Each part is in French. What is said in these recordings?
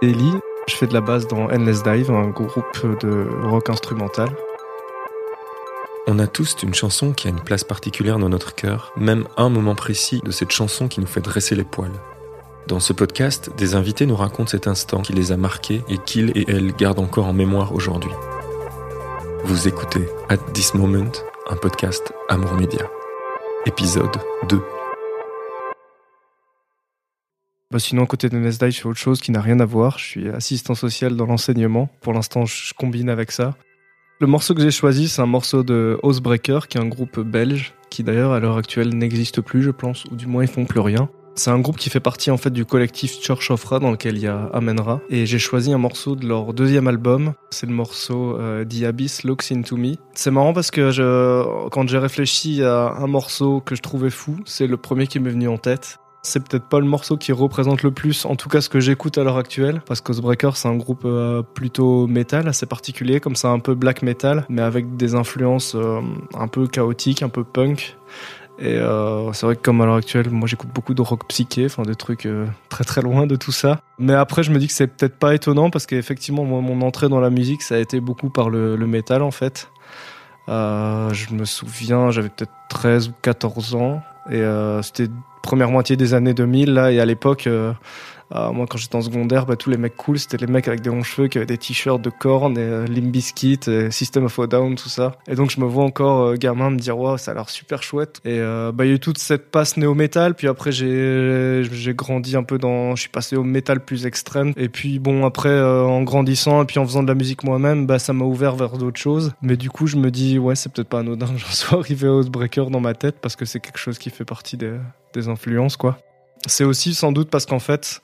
Ellie, je fais de la basse dans Endless Dive, un groupe de rock instrumental. On a tous une chanson qui a une place particulière dans notre cœur, même un moment précis de cette chanson qui nous fait dresser les poils. Dans ce podcast, des invités nous racontent cet instant qui les a marqués et qu'ils et elles gardent encore en mémoire aujourd'hui. Vous écoutez At This Moment, un podcast Amour Média. Épisode 2. Bah sinon, à côté de NSDI, je fais autre chose qui n'a rien à voir. Je suis assistant social dans l'enseignement. Pour l'instant, je combine avec ça. Le morceau que j'ai choisi, c'est un morceau de Housebreaker, qui est un groupe belge, qui d'ailleurs à l'heure actuelle n'existe plus, je pense, ou du moins ils font plus rien. C'est un groupe qui fait partie en fait du collectif Church of Ra dans lequel il y a Amenra et j'ai choisi un morceau de leur deuxième album, c'est le morceau euh, The Abyss Looks Into Me. C'est marrant parce que quand j'ai réfléchi à un morceau que je trouvais fou, c'est le premier qui m'est venu en tête. C'est peut-être pas le morceau qui représente le plus, en tout cas ce que j'écoute à l'heure actuelle, parce que Breaker c'est un groupe euh, plutôt métal, assez particulier, comme ça un peu black metal, mais avec des influences euh, un peu chaotiques, un peu punk. Et euh, c'est vrai que comme à l'heure actuelle, moi j'écoute beaucoup de rock psyché, enfin des trucs très très loin de tout ça. Mais après je me dis que c'est peut-être pas étonnant parce qu'effectivement mon entrée dans la musique ça a été beaucoup par le, le métal en fait. Je me souviens, j'avais peut-être 13 ou 14 ans et euh, c'était première moitié des années 2000 là et à l'époque euh, moi, quand j'étais en secondaire, bah, tous les mecs cool, c'était les mecs avec des longs cheveux qui avaient des t-shirts de Korn et euh, Limp Bizkit, et System of a Down, tout ça. Et donc, je me vois encore euh, gamin me dire, wow, ça a l'air super chouette. Et euh, bah, il y a eu toute cette passe néo-metal. Puis après, j'ai j'ai grandi un peu dans, je suis passé au métal plus extrême. Et puis bon, après, euh, en grandissant et puis en faisant de la musique moi-même, bah, ça m'a ouvert vers d'autres choses. Mais du coup, je me dis, ouais, c'est peut-être pas anodin que j'en sois arrivé à Housebreaker dans ma tête parce que c'est quelque chose qui fait partie des, des influences, quoi. C'est aussi sans doute parce qu'en fait,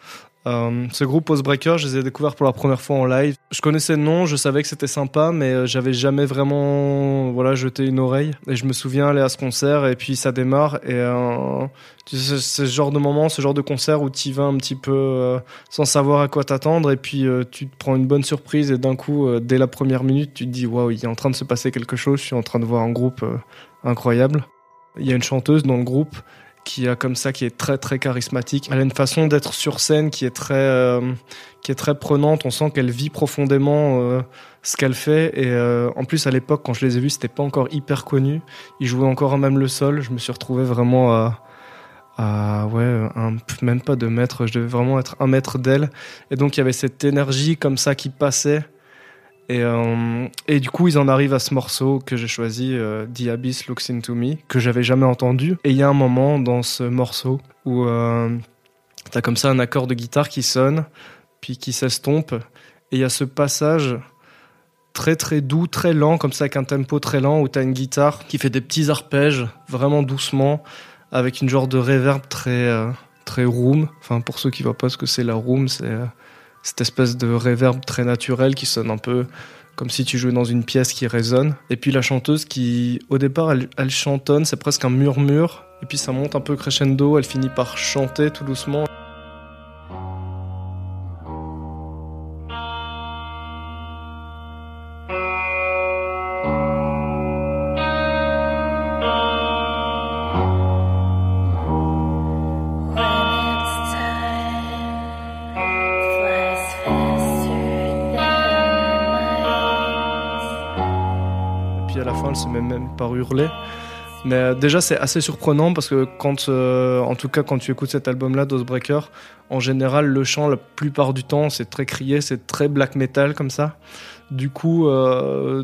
euh, ce groupe Postbreaker, je les ai découverts pour la première fois en live. Je connaissais le nom, je savais que c'était sympa, mais euh, j'avais jamais vraiment voilà jeté une oreille. Et je me souviens aller à ce concert et puis ça démarre et euh, c'est ce genre de moment, ce genre de concert où tu vas un petit peu sans savoir à quoi t'attendre et puis tu te prends une bonne surprise et d'un coup, dès la première minute, tu te dis waouh, il est en train de se passer quelque chose. Je suis en train de voir un groupe incroyable. Il y a une chanteuse dans le groupe qui a comme ça, qui est très très charismatique. Elle a une façon d'être sur scène qui est très, euh, qui est très prenante. On sent qu'elle vit profondément euh, ce qu'elle fait. Et euh, en plus, à l'époque, quand je les ai vus, c'était pas encore hyper connu. Ils jouaient encore même le sol. Je me suis retrouvé vraiment à, à ouais, même pas deux mètres. Je devais vraiment être un mètre d'elle. Et donc, il y avait cette énergie comme ça qui passait. Et, euh, et du coup, ils en arrivent à ce morceau que j'ai choisi, euh, The Abyss Looks Into Me, que j'avais jamais entendu. Et il y a un moment dans ce morceau où euh, t'as comme ça un accord de guitare qui sonne, puis qui s'estompe. Et il y a ce passage très très doux, très lent, comme ça avec un tempo très lent, où t'as une guitare qui fait des petits arpèges, vraiment doucement, avec une genre de reverb très, euh, très room. Enfin, pour ceux qui voient pas ce que c'est la room, c'est euh, cette espèce de reverb très naturel qui sonne un peu comme si tu jouais dans une pièce qui résonne. Et puis la chanteuse qui, au départ, elle, elle chantonne, c'est presque un murmure. Et puis ça monte un peu crescendo, elle finit par chanter tout doucement. Même par hurler. Mais euh, déjà c'est assez surprenant parce que quand, euh, en tout cas quand tu écoutes cet album-là, Dosebreaker, en général le chant la plupart du temps c'est très crié, c'est très black metal comme ça. Du coup, euh,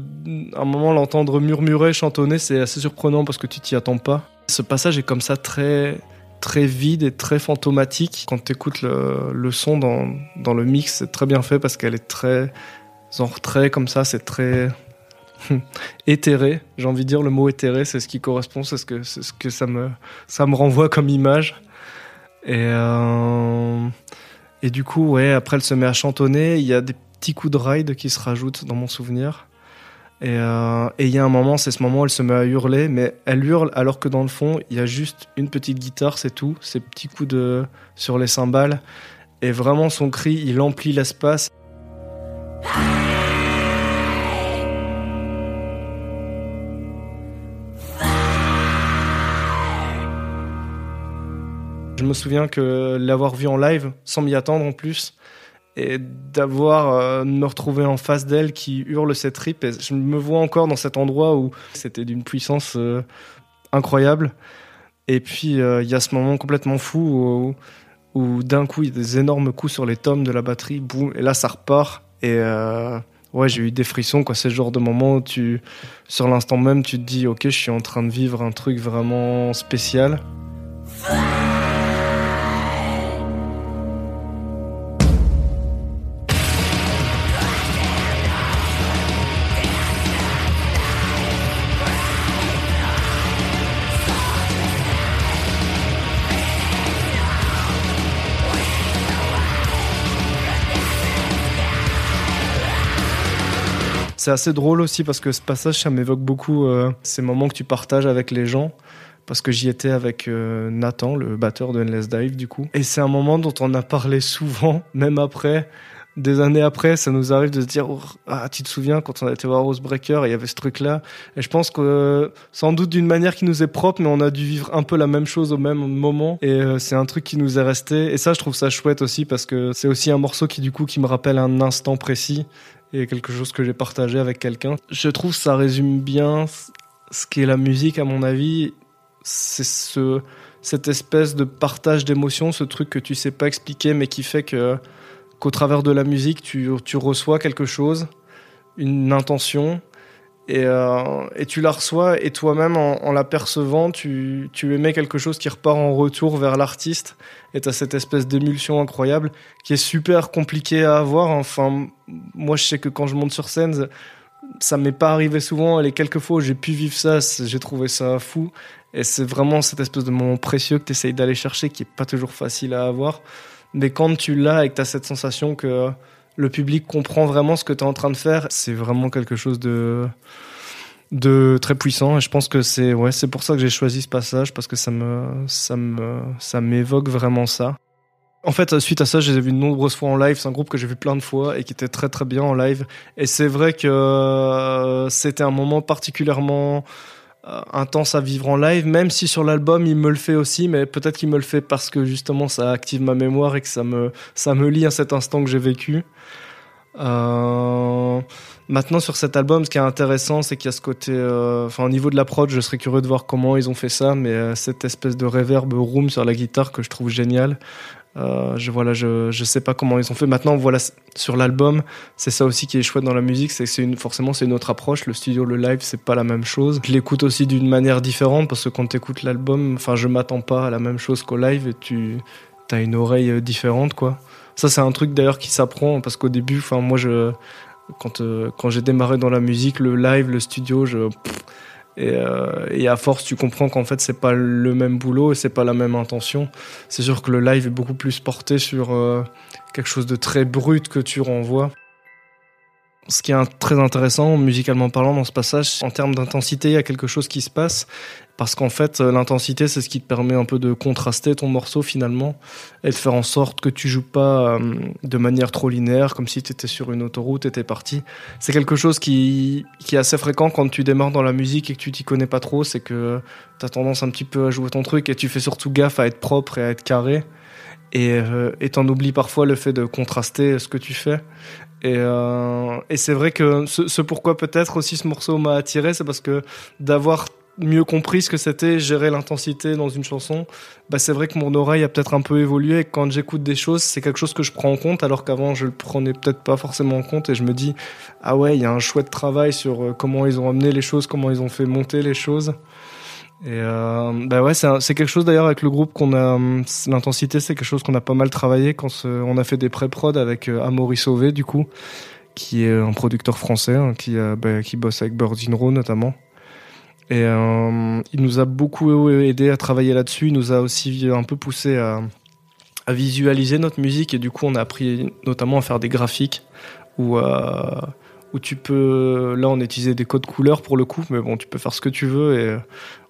à un moment l'entendre murmurer, chantonner, c'est assez surprenant parce que tu t'y attends pas. Ce passage est comme ça très très vide et très fantomatique. Quand tu écoutes le, le son dans, dans le mix, c'est très bien fait parce qu'elle est très en retrait comme ça, c'est très éthéré. J'ai envie de dire le mot éthéré, c'est ce qui correspond, c'est ce que, ce que ça, me, ça me renvoie comme image. Et, euh, et du coup, ouais, après elle se met à chantonner. Il y a des petits coups de ride qui se rajoutent dans mon souvenir. Et euh, et il y a un moment, c'est ce moment où elle se met à hurler, mais elle hurle alors que dans le fond, il y a juste une petite guitare, c'est tout. Ces petits coups de sur les cymbales. Et vraiment, son cri, il emplit l'espace. Je me souviens que l'avoir vu en live, sans m'y attendre en plus, et d'avoir euh, me retrouver en face d'elle qui hurle cette trip. Et je me vois encore dans cet endroit où c'était d'une puissance euh, incroyable. Et puis euh, il y a ce moment complètement fou où, où d'un coup il y a des énormes coups sur les tomes de la batterie, boum, et là ça repart. Et ouais, j'ai eu des frissons, quoi. C'est le genre de moment où tu, sur l'instant même, tu te dis, ok, je suis en train de vivre un truc vraiment spécial. C'est assez drôle aussi parce que ce passage, ça m'évoque beaucoup euh, ces moments que tu partages avec les gens. Parce que j'y étais avec euh, Nathan, le batteur de Endless Dive, du coup. Et c'est un moment dont on a parlé souvent, même après. Des années après, ça nous arrive de se dire oh, Ah, tu te souviens quand on a été voir Rosebreaker, il y avait ce truc-là. Et je pense que sans doute d'une manière qui nous est propre, mais on a dû vivre un peu la même chose au même moment. Et euh, c'est un truc qui nous est resté. Et ça, je trouve ça chouette aussi parce que c'est aussi un morceau qui, du coup, qui me rappelle un instant précis et quelque chose que j'ai partagé avec quelqu'un. Je trouve que ça résume bien ce qu'est la musique, à mon avis. C'est ce, cette espèce de partage d'émotions, ce truc que tu sais pas expliquer, mais qui fait que qu'au travers de la musique, tu, tu reçois quelque chose, une intention, et, euh, et, tu la reçois et toi-même en, l'apercevant tu, tu émets quelque chose qui repart en retour vers l'artiste. Et as cette espèce d'émulsion incroyable qui est super compliquée à avoir. Enfin moi je sais que quand je monte sur scène ça m'est pas arrivé souvent et quelques fois j'ai pu vivre ça j'ai trouvé ça fou. Et c'est vraiment cette espèce de moment précieux que tu essayes d'aller chercher qui est pas toujours facile à avoir. Mais quand tu l'as et que tu as cette sensation que le public comprend vraiment ce que tu es en train de faire. C'est vraiment quelque chose de très puissant et je pense que c'est ouais pour ça que j'ai choisi ce passage parce que ça me ça me ça m'évoque vraiment ça. En fait, suite à ça, je les ai vus de nombreuses fois en live. C'est un groupe que j'ai vu plein de fois et qui était très très bien en live. Et c'est vrai que euh, c'était un moment particulièrement intense à vivre en live, même si sur l'album il me le fait aussi, mais peut-être qu'il me le fait parce que justement ça active ma mémoire et que ça me ça me lie à cet instant que j'ai vécu. Euh, maintenant sur cet album, ce qui est intéressant, c'est qu'il y a ce côté, euh, enfin au niveau de la prod, je serais curieux de voir comment ils ont fait ça, mais euh, cette espèce de reverb room sur la guitare que je trouve génial. Euh, je voilà, je je sais pas comment ils ont fait. Maintenant, voilà, sur l'album, c'est ça aussi qui est chouette dans la musique, c'est que forcément c'est une autre approche. Le studio, le live, c'est pas la même chose. Je l'écoute aussi d'une manière différente parce que quand tu écoutes l'album, enfin, je m'attends pas à la même chose qu'au live et tu as une oreille différente, quoi. Ça, c'est un truc d'ailleurs qui s'apprend parce qu'au début, enfin, moi, je, quand, euh, quand j'ai démarré dans la musique, le live, le studio, je, et, euh, et, à force, tu comprends qu'en fait, c'est pas le même boulot et c'est pas la même intention. C'est sûr que le live est beaucoup plus porté sur euh, quelque chose de très brut que tu renvoies. Ce qui est très intéressant, musicalement parlant, dans ce passage, en termes d'intensité, il y a quelque chose qui se passe parce qu'en fait euh, l'intensité c'est ce qui te permet un peu de contraster ton morceau finalement et de faire en sorte que tu joues pas euh, de manière trop linéaire comme si tu étais sur une autoroute et t'es parti. C'est quelque chose qui, est assez fréquent quand tu démarres dans la musique et que tu t'y connais pas trop, c'est que tu as tendance un petit peu à jouer ton truc et tu fais surtout gaffe à être propre et à être carré et euh, t'en oublies parfois le fait de contraster ce que tu fais. Et, euh, et c'est vrai que ce, ce pourquoi peut-être aussi ce morceau m'a attiré, c'est parce que d'avoir mieux compris ce que c'était gérer l'intensité dans une chanson, bah c'est vrai que mon oreille a peut-être un peu évolué et quand j'écoute des choses, c'est quelque chose que je prends en compte alors qu'avant je le prenais peut-être pas forcément en compte et je me dis ah ouais, il y a un chouette travail sur euh, comment ils ont amené les choses, comment ils ont fait monter les choses. Et euh, bah ouais, c'est quelque chose d'ailleurs avec le groupe qu'on a. L'intensité, c'est quelque chose qu'on a pas mal travaillé quand on a fait des pré-prod avec euh, Amaury Sauvé, du coup, qui est un producteur français, hein, qui, bah, qui bosse avec Row notamment. Et euh, il nous a beaucoup aidé à travailler là-dessus. Il nous a aussi un peu poussé à, visualiser notre musique. Et du coup, on a appris notamment à faire des graphiques euh, où tu peux. Là, on utilisait des codes couleurs pour le coup, mais bon, tu peux faire ce que tu veux. Et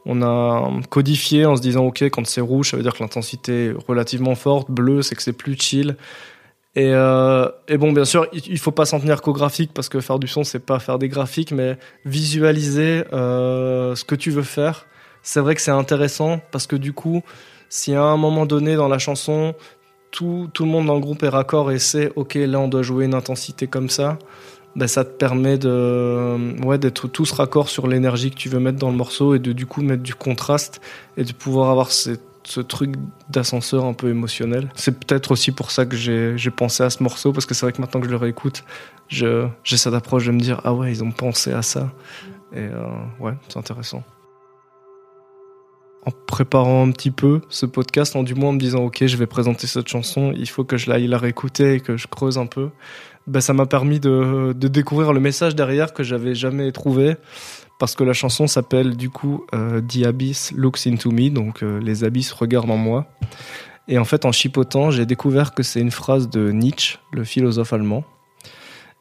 on a codifié en se disant, OK, quand c'est rouge, ça veut dire que l'intensité est relativement forte. Bleu, c'est que c'est plus chill. Et, euh, et, bon, bien sûr, il faut pas s'en tenir qu'au graphique parce que faire du son, c'est pas faire des graphiques, mais visualiser euh, ce que tu veux faire. C'est vrai que c'est intéressant parce que du coup, si à un moment donné dans la chanson, tout, tout le monde dans le groupe est raccord et sait, ok, là on doit jouer une intensité comme ça, ben, ça te permet de, ouais, d'être tous raccord sur l'énergie que tu veux mettre dans le morceau et de du coup mettre du contraste et de pouvoir avoir ce truc d'ascenseur un peu émotionnel. C'est peut-être aussi pour ça que j'ai pensé à ce morceau, parce que c'est vrai que maintenant que je le réécoute, j'ai cette approche de me dire Ah ouais, ils ont pensé à ça. Et euh, ouais, c'est intéressant. En préparant un petit peu ce podcast, en du moins en me disant Ok, je vais présenter cette chanson, il faut que je l'aille la réécouter et que je creuse un peu. Ben, ça m'a permis de, de découvrir le message derrière que j'avais jamais trouvé parce que la chanson s'appelle du coup euh, The Abyss Looks Into Me, donc euh, les abysses regardent en moi. Et en fait, en chipotant, j'ai découvert que c'est une phrase de Nietzsche, le philosophe allemand.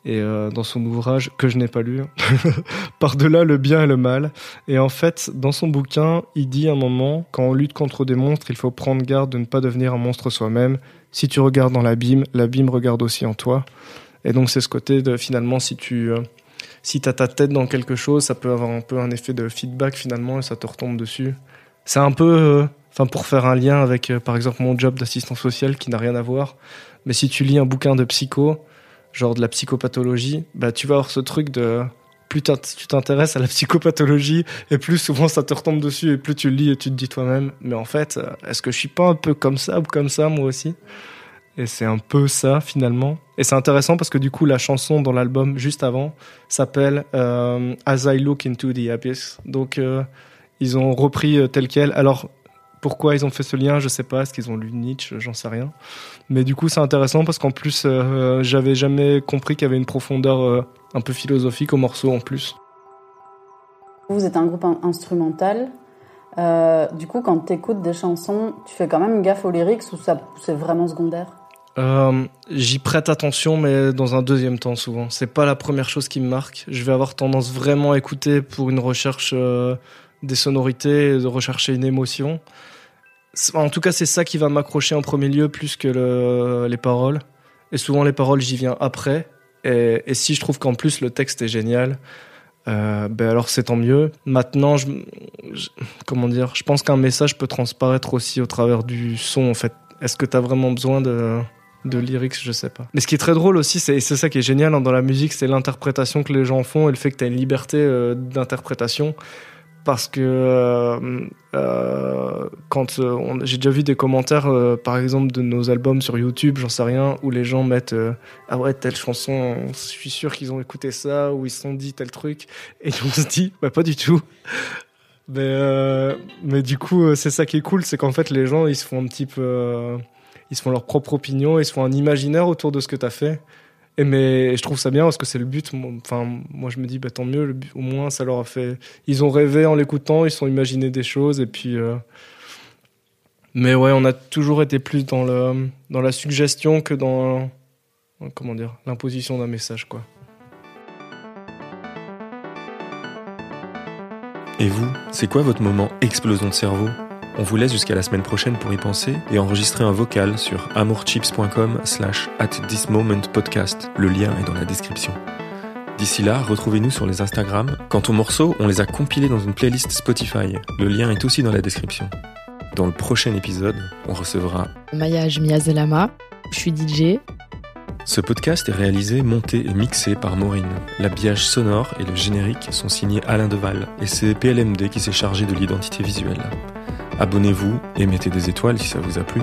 Et euh, dans son ouvrage, que je n'ai pas lu, Par-delà le bien et le mal. Et en fait, dans son bouquin, il dit à un moment, quand on lutte contre des monstres, il faut prendre garde de ne pas devenir un monstre soi-même. Si tu regardes dans l'abîme, l'abîme regarde aussi en toi. Et donc c'est ce côté de finalement, si tu si tu as ta tête dans quelque chose, ça peut avoir un peu un effet de feedback finalement et ça te retombe dessus. C'est un peu, euh, enfin pour faire un lien avec euh, par exemple mon job d'assistant social qui n'a rien à voir, mais si tu lis un bouquin de psycho, genre de la psychopathologie, bah tu vas avoir ce truc de plus tu t'intéresses à la psychopathologie et plus souvent ça te retombe dessus et plus tu le lis et tu te dis toi-même, mais en fait, euh, est-ce que je suis pas un peu comme ça ou comme ça moi aussi? Et c'est un peu ça finalement. Et c'est intéressant parce que du coup la chanson dans l'album juste avant s'appelle euh, As I Look Into the Abyss. Donc euh, ils ont repris euh, tel quel. Alors pourquoi ils ont fait ce lien, je sais pas. Est-ce qu'ils ont lu Nietzsche, j'en sais rien. Mais du coup c'est intéressant parce qu'en plus j'avais jamais compris qu'il y avait une profondeur un peu philosophique au morceau en plus. Vous êtes un groupe instrumental. du coup, quand tu écoutes des chansons, tu fais quand même gaffe aux lyrics ou c'est vraiment secondaire? Euh, j'y prête attention, mais dans un deuxième temps souvent. C'est pas la première chose qui me marque. Je vais avoir tendance vraiment à écouter pour une recherche euh, des sonorités, de rechercher une émotion. En tout cas, c'est ça qui va m'accrocher en premier lieu plus que les paroles. Et souvent, les paroles, j'y viens après. Et, si je trouve qu'en plus le texte est génial, euh, ben alors c'est tant mieux. Maintenant, comment dire, je pense qu'un message peut transparaître aussi au travers du son. En fait, est-ce que tu as vraiment besoin de de lyrics, je sais pas. Mais ce qui est très drôle aussi, c'est ça qui est génial hein, dans la musique, c'est l'interprétation que les gens font et le fait que tu as une liberté euh, d'interprétation. Parce que euh, euh, quand j'ai déjà vu des commentaires, par exemple, de nos albums sur YouTube, j'en sais rien, où les gens mettent Ah ouais, telle chanson, je suis sûr qu'ils ont écouté ça, ou ils se sont dit tel truc. Et on se dit Bah, pas du tout. Mais, mais du coup, c'est ça qui est cool, c'est qu'en fait, les gens, ils se font un petit peu ils font leur propre opinion, ils font un imaginaire autour de ce que tu as fait. Et mais je trouve ça bien parce que c'est le but. Enfin, moi je me dis, bah, tant mieux, au moins ça leur a fait. Ils ont rêvé en l'écoutant, ils se sont imaginés des choses et puis. Euh, mais ouais, on a toujours été plus dans, le, dans la suggestion que dans. Comment dire L'imposition d'un message, quoi. Et vous, c'est quoi votre moment explosion de cerveau? On vous laisse jusqu'à la semaine prochaine pour y penser et enregistrer un vocal sur amourchips.com slash at this moment podcast. Le lien est dans la description. D'ici là, retrouvez-nous sur les Instagram. Quant aux morceaux, on les a compilés dans une playlist Spotify. Le lien est aussi dans la description. Dans le prochain épisode, on recevra Maya Jmiazelama. Je suis DJ. Ce podcast est réalisé, monté et mixé par Maureen. L'habillage sonore et le générique sont signés Alain Deval et c'est PLMD qui s'est chargé de l'identité visuelle. Abonnez-vous et mettez des étoiles si ça vous a plu.